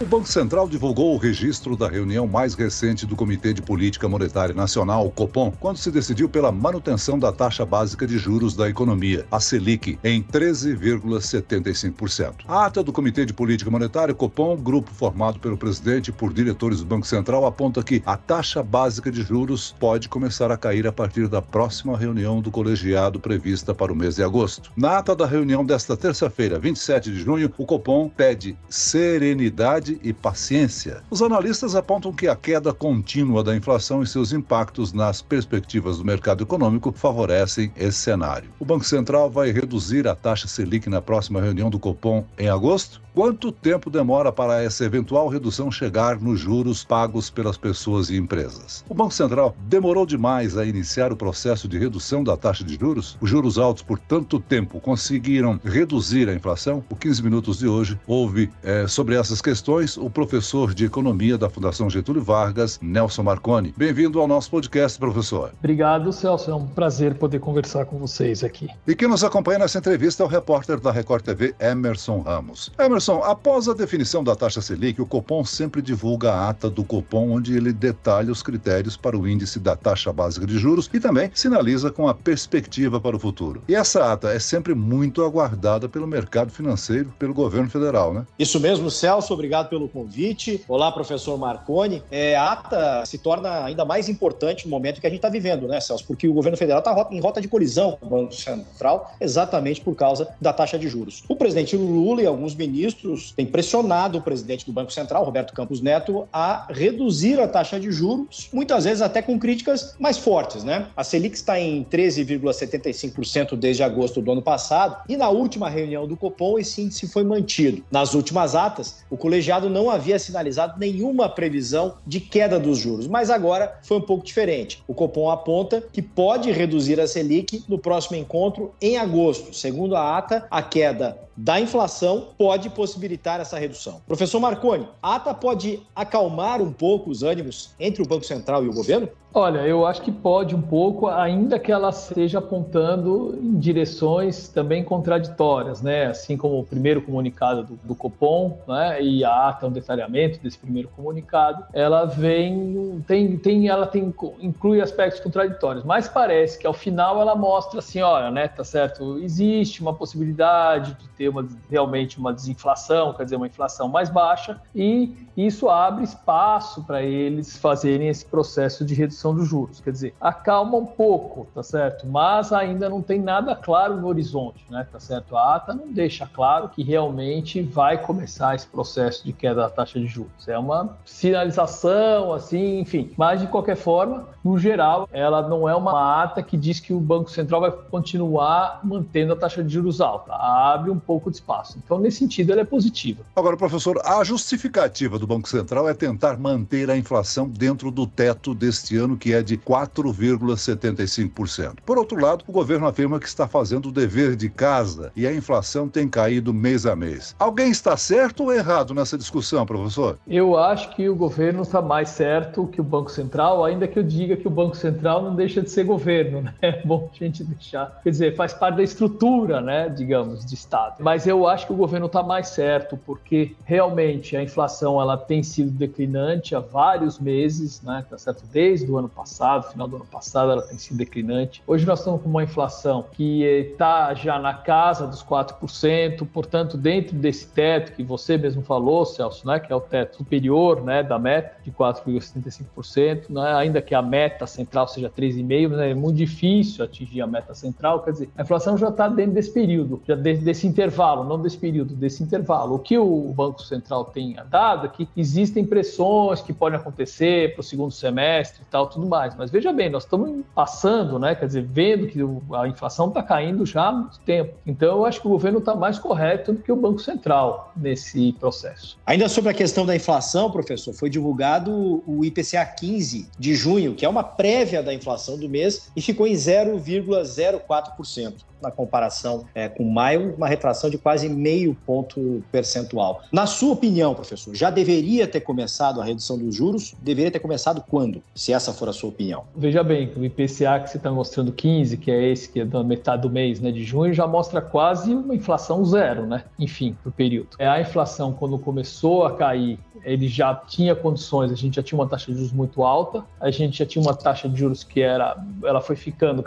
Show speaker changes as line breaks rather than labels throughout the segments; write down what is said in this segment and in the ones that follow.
O Banco Central divulgou o registro da reunião mais recente do Comitê de Política Monetária Nacional, o Copom, quando se decidiu pela manutenção da taxa básica de juros da economia, a Selic, em 13,75%. A ata do Comitê de Política Monetária, Copom, grupo formado pelo presidente e por diretores do Banco Central, aponta que a taxa básica de juros pode começar a cair a partir da próxima reunião do colegiado prevista para o mês de agosto. Na ata da reunião desta terça-feira, 27 de junho, o Copom pede serenidade e paciência. Os analistas apontam que a queda contínua da inflação e seus impactos nas perspectivas do mercado econômico favorecem esse cenário. O Banco Central vai reduzir a taxa Selic na próxima reunião do Copom em agosto? Quanto tempo demora para essa eventual redução chegar nos juros pagos pelas pessoas e empresas? O Banco Central demorou demais a iniciar o processo de redução da taxa de juros? Os juros altos por tanto tempo conseguiram reduzir a inflação? O 15 Minutos de hoje ouve é, sobre essas questões o professor de Economia da Fundação Getúlio Vargas, Nelson Marconi. Bem-vindo ao nosso podcast, professor.
Obrigado, Celso. É um prazer poder conversar com vocês aqui.
E quem nos acompanha nessa entrevista é o repórter da Record TV, Emerson Ramos. Emerson, Emerson, após a definição da taxa Selic, o Copom sempre divulga a ata do Copom, onde ele detalha os critérios para o índice da taxa básica de juros e também sinaliza com a perspectiva para o futuro. E essa ata é sempre muito aguardada pelo mercado financeiro, pelo governo federal, né?
Isso mesmo, Celso, obrigado pelo convite. Olá, professor Marconi. É, a ata se torna ainda mais importante no momento que a gente está vivendo, né, Celso? Porque o governo federal está em rota de colisão com o Banco Central, exatamente por causa da taxa de juros. O presidente Lula e alguns ministros têm pressionado o presidente do Banco Central, Roberto Campos Neto, a reduzir a taxa de juros, muitas vezes até com críticas mais fortes, né? A Selic está em 13,75% desde agosto do ano passado e na última reunião do Copom esse índice foi mantido. Nas últimas atas, o colegiado não havia sinalizado nenhuma previsão de queda dos juros, mas agora foi um pouco diferente. O Copom aponta que pode reduzir a Selic no próximo encontro em agosto. Segundo a ata, a queda da inflação pode possibilitar essa redução. Professor Marconi, a ata pode acalmar um pouco os ânimos entre o Banco Central e o governo?
Olha, eu acho que pode um pouco, ainda que ela esteja apontando em direções também contraditórias, né? Assim como o primeiro comunicado do, do Copom, né? E a ata, um detalhamento desse primeiro comunicado, ela vem, tem, tem, ela tem, inclui aspectos contraditórios, mas parece que ao final ela mostra assim, olha, né? Tá certo, existe uma possibilidade de ter uma, realmente uma desinflação, quer dizer, uma inflação mais baixa, e isso abre espaço para eles fazerem esse processo de redução dos juros. Quer dizer, acalma um pouco, tá certo? Mas ainda não tem nada claro no horizonte, né? Tá certo? A ata não deixa claro que realmente vai começar esse processo de queda da taxa de juros. É uma sinalização, assim, enfim. Mas de qualquer forma, no geral, ela não é uma ata que diz que o Banco Central vai continuar mantendo a taxa de juros alta. Abre um de espaço. Então, nesse sentido, ela é positiva.
Agora, professor, a justificativa do Banco Central é tentar manter a inflação dentro do teto deste ano ano, que é de 4,75%. Por outro lado, o governo afirma que está fazendo o dever de casa e a inflação tem caído mês a mês. Alguém está certo ou errado nessa discussão, professor?
Eu acho que o governo está mais certo que o Banco Central, ainda que eu diga que o Banco Central não deixa de ser governo, né? É bom a gente deixar. Quer dizer, faz parte da estrutura, né, digamos, de Estado. Mas eu acho que o governo está mais certo, porque realmente a inflação ela tem sido declinante há vários meses, né? Tá certo? Desde o ano passado, final do ano passado, ela tem sido declinante. Hoje nós estamos com uma inflação que está já na casa dos 4%, portanto, dentro desse teto que você mesmo falou, Celso, né, que é o teto superior né, da meta de 4,75%, né, ainda que a meta central seja 3,5%, né, é muito difícil atingir a meta central, quer dizer, a inflação já está dentro desse período, já desse, desse intervalo, não desse período, desse intervalo. O que o Banco Central tem dado é que existem pressões que podem acontecer para o segundo semestre e tal, tudo mais. Mas veja bem, nós estamos passando, né? Quer dizer, vendo que a inflação está caindo já há muito tempo. Então, eu acho que o governo está mais correto do que o Banco Central nesse processo.
Ainda sobre a questão da inflação, professor, foi divulgado o IPCA 15 de junho, que é uma prévia da inflação do mês, e ficou em 0,04%. Na comparação é, com maio, uma retração de quase meio ponto percentual. Na sua opinião, professor, já deveria ter começado a redução dos juros? Deveria ter começado quando, se essa for a sua opinião?
Veja bem, o IPCA que você está mostrando 15, que é esse que é da metade do mês, né, de junho, já mostra quase uma inflação zero, né? Enfim, para o período. É a inflação quando começou a cair ele já tinha condições, a gente já tinha uma taxa de juros muito alta, a gente já tinha uma taxa de juros que era, ela foi ficando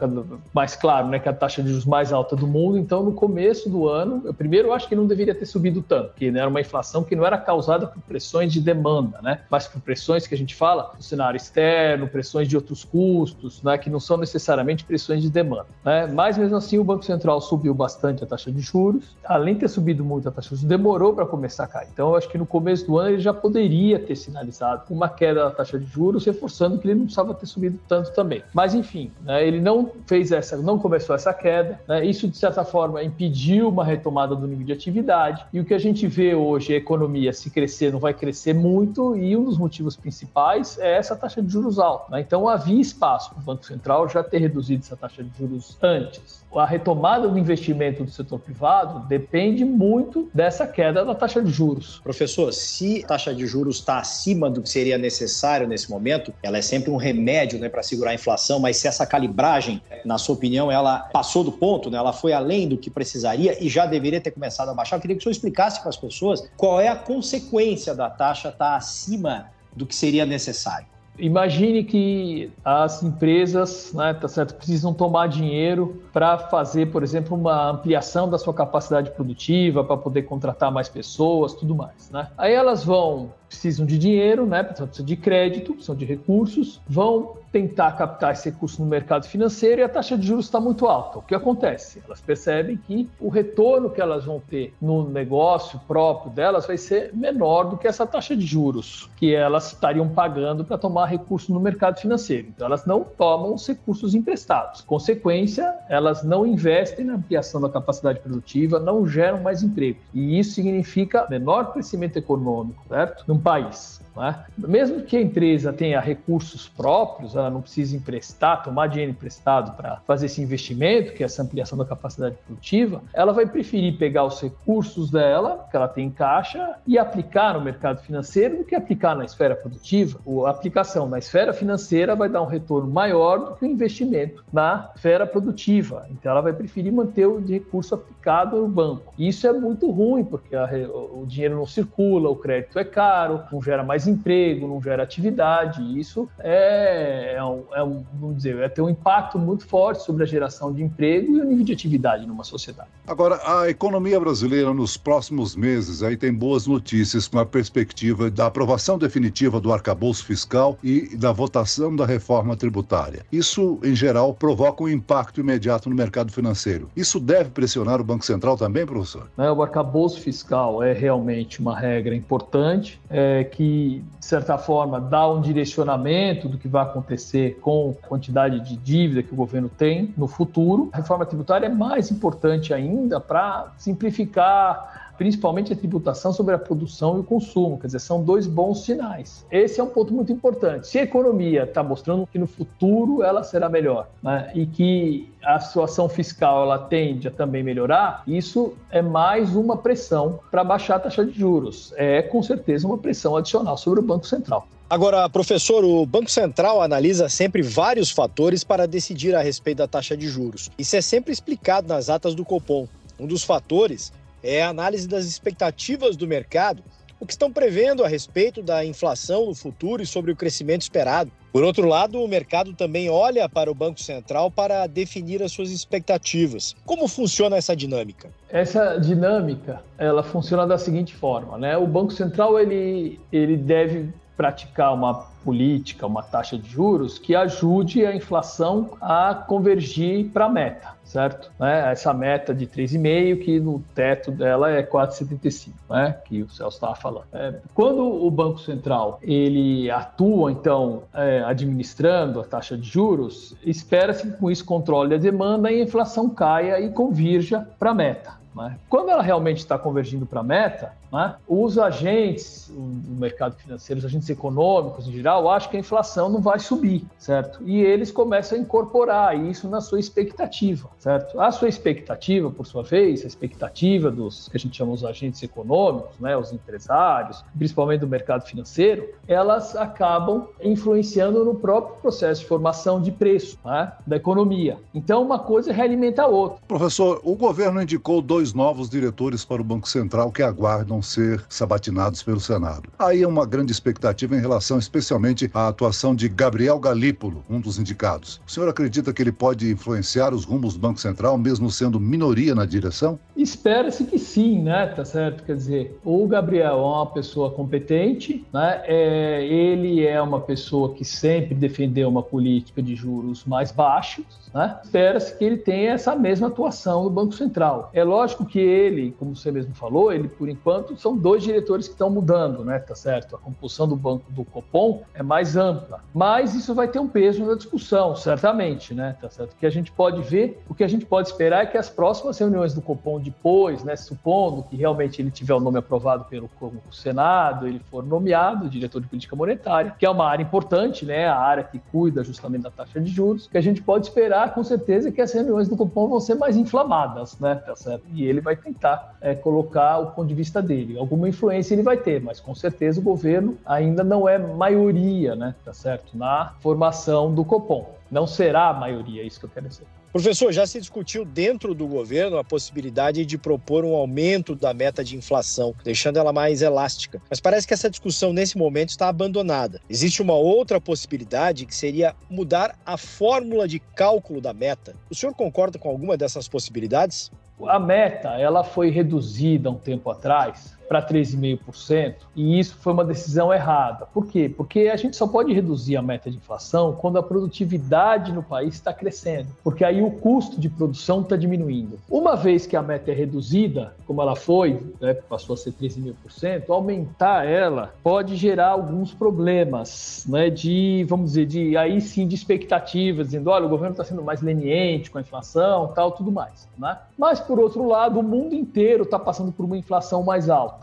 mais claro, né, que é a taxa de juros mais alta do mundo. Então, no começo do ano, eu primeiro eu acho que não deveria ter subido tanto, porque né, era uma inflação que não era causada por pressões de demanda, né, mas por pressões que a gente fala cenário externo, pressões de outros custos, né, que não são necessariamente pressões de demanda. Né? Mas mesmo assim, o Banco Central subiu bastante a taxa de juros, além de ter subido muito a taxa de juros, demorou para começar a cair. Então, eu acho que no começo do ano ele já poderia ter sinalizado uma queda da taxa de juros, reforçando que ele não precisava ter subido tanto também. Mas enfim, né, ele não fez essa, não começou essa queda. Né, isso de certa forma impediu uma retomada do nível de atividade. E o que a gente vê hoje, a economia se crescer, não vai crescer muito. E um dos motivos principais é essa taxa de juros alta. Né? Então havia espaço para o Banco Central já ter reduzido essa taxa de juros antes a retomada do investimento do setor privado depende muito dessa queda da taxa de juros.
Professor, se a taxa de juros está acima do que seria necessário nesse momento, ela é sempre um remédio né, para segurar a inflação, mas se essa calibragem, na sua opinião, ela passou do ponto, né, ela foi além do que precisaria e já deveria ter começado a baixar, eu queria que o senhor explicasse para as pessoas qual é a consequência da taxa estar tá acima do que seria necessário.
Imagine que as empresas, né, tá certo, precisam tomar dinheiro para fazer, por exemplo, uma ampliação da sua capacidade produtiva, para poder contratar mais pessoas, tudo mais, né? Aí elas vão precisam de dinheiro, né? Precisam de crédito, precisam de recursos, vão tentar captar esse recurso no mercado financeiro e a taxa de juros está muito alta. O que acontece? Elas percebem que o retorno que elas vão ter no negócio próprio delas vai ser menor do que essa taxa de juros que elas estariam pagando para tomar recurso no mercado financeiro. Então, elas não tomam os recursos emprestados. Consequência, elas não investem na ampliação da capacidade produtiva, não geram mais emprego. E isso significa menor crescimento econômico, certo? País. Né? Mesmo que a empresa tenha recursos próprios, ela não precisa emprestar, tomar dinheiro emprestado para fazer esse investimento, que é essa ampliação da capacidade produtiva, ela vai preferir pegar os recursos dela, que ela tem em caixa, e aplicar no mercado financeiro do que aplicar na esfera produtiva. A aplicação na esfera financeira vai dar um retorno maior do que o investimento na esfera produtiva. Então, ela vai preferir manter o recurso aplicado no banco. Isso é muito ruim, porque a, o dinheiro não circula, o crédito é caro, não gera mais emprego, não gera atividade. E isso é, é, um, é um, vamos dizer, vai ter um impacto muito forte sobre a geração de emprego e o nível de atividade numa sociedade.
Agora, a economia brasileira nos próximos meses aí tem boas notícias com a perspectiva da aprovação definitiva do arcabouço fiscal e da votação da reforma tributária. Isso, em geral, provoca um impacto imediato no mercado financeiro. Isso deve pressionar o Banco Central também, professor?
É, o arcabouço fiscal é realmente uma regra importante é, que de certa forma, dá um direcionamento do que vai acontecer com a quantidade de dívida que o governo tem no futuro. A reforma tributária é mais importante ainda para simplificar principalmente a tributação sobre a produção e o consumo. Quer dizer, são dois bons sinais. Esse é um ponto muito importante. Se a economia está mostrando que no futuro ela será melhor né, e que a situação fiscal ela tende a também melhorar, isso é mais uma pressão para baixar a taxa de juros. É com certeza uma pressão adicional sobre o Banco Central.
Agora, professor, o Banco Central analisa sempre vários fatores para decidir a respeito da taxa de juros. Isso é sempre explicado nas atas do Copom. Um dos fatores é a análise das expectativas do mercado, o que estão prevendo a respeito da inflação no futuro e sobre o crescimento esperado. Por outro lado, o mercado também olha para o Banco Central para definir as suas expectativas. Como funciona essa dinâmica?
Essa dinâmica, ela funciona da seguinte forma, né? O Banco Central ele, ele deve praticar uma política, uma taxa de juros que ajude a inflação a convergir para a meta, certo? Né? Essa meta de 3,5, que no teto dela é 4,75, né? que o Celso estava falando. É, quando o Banco Central ele atua, então, é, administrando a taxa de juros, espera-se que com isso controle a demanda e a inflação caia e convirja para a meta. Né? Quando ela realmente está convergindo para a meta, né, os agentes do mercado financeiro, os agentes econômicos em geral, acham que a inflação não vai subir, certo? E eles começam a incorporar isso na sua expectativa, certo? A sua expectativa, por sua vez, a expectativa dos que a gente chama os agentes econômicos, né, os empresários, principalmente do mercado financeiro, elas acabam influenciando no próprio processo de formação de preço né, da economia. Então, uma coisa realimenta a outra.
Professor, o governo indicou dois novos diretores para o Banco Central que aguardam ser sabatinados pelo Senado. Aí é uma grande expectativa em relação especialmente à atuação de Gabriel Galípolo, um dos indicados. O senhor acredita que ele pode influenciar os rumos do Banco Central, mesmo sendo minoria na direção?
Espera-se que sim, né? Tá certo? Quer dizer, o Gabriel é uma pessoa competente, né? É, ele é uma pessoa que sempre defendeu uma política de juros mais baixos, né? Espera-se que ele tenha essa mesma atuação no Banco Central. É lógico que ele, como você mesmo falou, ele por enquanto são dois diretores que estão mudando, né? Tá certo? A composição do banco do Copom é mais ampla, mas isso vai ter um peso na discussão, certamente, né? Tá certo? O que a gente pode ver, o que a gente pode esperar é que as próximas reuniões do Copom depois, né, supondo que realmente ele tiver o nome aprovado pelo Senado, ele for nomeado diretor de política monetária, que é uma área importante, né? A área que cuida justamente da taxa de juros, que a gente pode esperar com certeza que as reuniões do Copom vão ser mais inflamadas, né? Tá certo? E ele vai tentar é, colocar o ponto de vista dele. Alguma influência ele vai ter, mas com certeza o governo ainda não é maioria, né? Tá certo? Na formação do Copom. Não será a maioria, é isso que eu quero dizer.
Professor, já se discutiu dentro do governo a possibilidade de propor um aumento da meta de inflação, deixando ela mais elástica. Mas parece que essa discussão nesse momento está abandonada. Existe uma outra possibilidade que seria mudar a fórmula de cálculo da meta. O senhor concorda com alguma dessas possibilidades?
A meta, ela foi reduzida um tempo atrás para 13,5%, e isso foi uma decisão errada. Por quê? Porque a gente só pode reduzir a meta de inflação quando a produtividade no país está crescendo, porque aí o custo de produção está diminuindo. Uma vez que a meta é reduzida, como ela foi, né, passou a ser 13,5%, aumentar ela pode gerar alguns problemas, né, de, vamos dizer, de aí sim de expectativas, dizendo, olha, o governo está sendo mais leniente com a inflação, tal, tudo mais. Né? Mas, por outro lado, o mundo inteiro está passando por uma inflação mais alta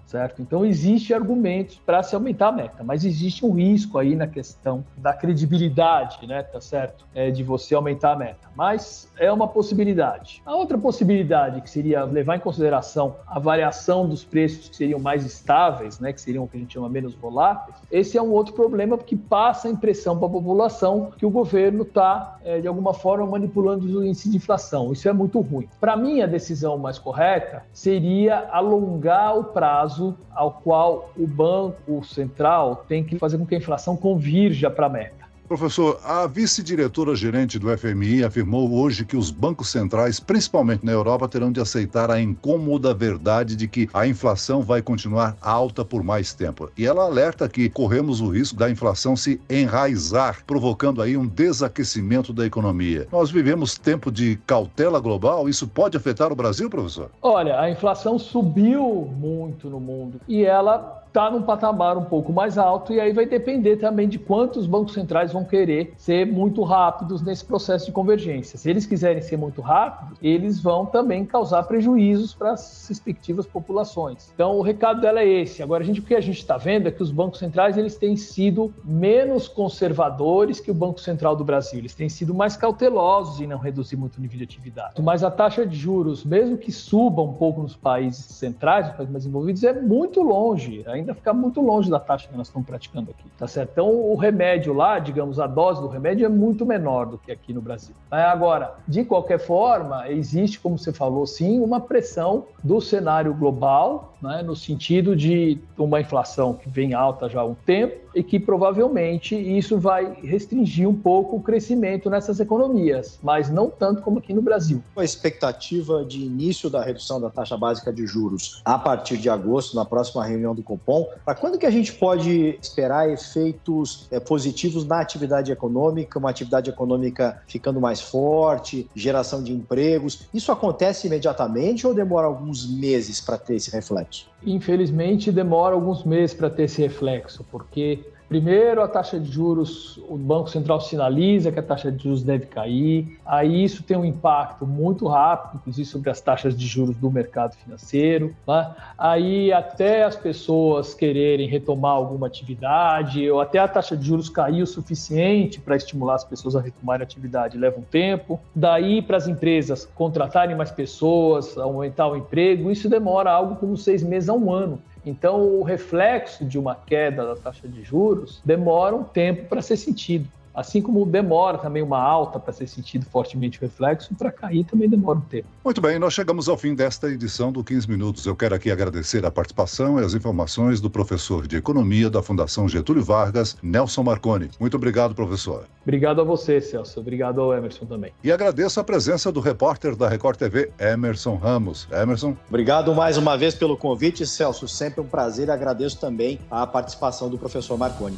certo? Então, existe argumentos para se aumentar a meta, mas existe um risco aí na questão da credibilidade, né, tá certo? É, de você aumentar a meta. Mas é uma possibilidade. A outra possibilidade, que seria levar em consideração a variação dos preços que seriam mais estáveis, né, que seriam o que a gente chama menos voláteis, esse é um outro problema porque passa a impressão para a população que o governo está, é, de alguma forma, manipulando o índice de inflação. Isso é muito ruim. Para mim, a decisão mais correta seria alongar o prazo prazo ao qual o Banco Central tem que fazer com que a inflação convirja para a meta.
Professor, a vice-diretora gerente do FMI afirmou hoje que os bancos centrais, principalmente na Europa, terão de aceitar a incômoda verdade de que a inflação vai continuar alta por mais tempo. E ela alerta que corremos o risco da inflação se enraizar, provocando aí um desaquecimento da economia. Nós vivemos tempo de cautela global, isso pode afetar o Brasil, professor?
Olha, a inflação subiu muito no mundo e ela está num patamar um pouco mais alto, e aí vai depender também de quantos bancos centrais vão querer ser muito rápidos nesse processo de convergência. Se eles quiserem ser muito rápidos, eles vão também causar prejuízos para as respectivas populações. Então, o recado dela é esse. Agora, a gente, o que a gente está vendo é que os bancos centrais eles têm sido menos conservadores que o Banco Central do Brasil. Eles têm sido mais cautelosos em não reduzir muito o nível de atividade. Mas a taxa de juros, mesmo que suba um pouco nos países centrais, nos países mais desenvolvidos, é muito longe. Ainda ainda fica muito longe da taxa que nós estamos praticando aqui, tá certo? Então, o remédio lá, digamos, a dose do remédio é muito menor do que aqui no Brasil. Agora, de qualquer forma, existe, como você falou, sim, uma pressão do cenário global, né, no sentido de uma inflação que vem alta já há um tempo e que provavelmente isso vai restringir um pouco o crescimento nessas economias, mas não tanto como aqui no Brasil.
A expectativa de início da redução da taxa básica de juros a partir de agosto, na próxima reunião do Copom, para quando que a gente pode esperar efeitos é, positivos na atividade econômica, uma atividade econômica ficando mais forte, geração de empregos? Isso acontece imediatamente ou demora alguns meses para ter esse reflexo?
Infelizmente, demora alguns meses para ter esse reflexo, porque Primeiro, a taxa de juros, o Banco Central sinaliza que a taxa de juros deve cair, aí isso tem um impacto muito rápido, inclusive sobre as taxas de juros do mercado financeiro. Né? Aí, até as pessoas quererem retomar alguma atividade, ou até a taxa de juros cair o suficiente para estimular as pessoas a retomarem a atividade, leva um tempo. Daí, para as empresas contratarem mais pessoas, aumentar o emprego, isso demora algo como seis meses a um ano. Então, o reflexo de uma queda da taxa de juros demora um tempo para ser sentido. Assim como demora também uma alta para ser sentido fortemente o reflexo, para cair também demora um tempo.
Muito bem, nós chegamos ao fim desta edição do 15 Minutos. Eu quero aqui agradecer a participação e as informações do professor de Economia da Fundação Getúlio Vargas, Nelson Marconi. Muito obrigado, professor.
Obrigado a você, Celso. Obrigado ao Emerson também.
E agradeço a presença do repórter da Record TV, Emerson Ramos. Emerson.
Obrigado mais uma vez pelo convite, Celso. Sempre um prazer e agradeço também a participação do professor Marconi.